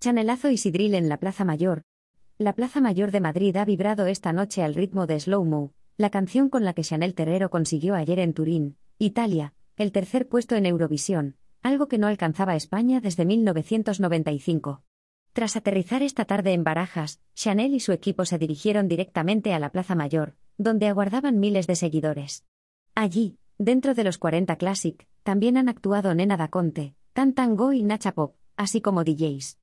Chanelazo y Sidril en la Plaza Mayor. La Plaza Mayor de Madrid ha vibrado esta noche al ritmo de Slow Mo, la canción con la que Chanel Terrero consiguió ayer en Turín, Italia, el tercer puesto en Eurovisión, algo que no alcanzaba España desde 1995. Tras aterrizar esta tarde en Barajas, Chanel y su equipo se dirigieron directamente a la Plaza Mayor, donde aguardaban miles de seguidores. Allí, dentro de los 40 Classic, también han actuado Nena Da Conte, Tan Tango y Nacha Pop, así como DJs.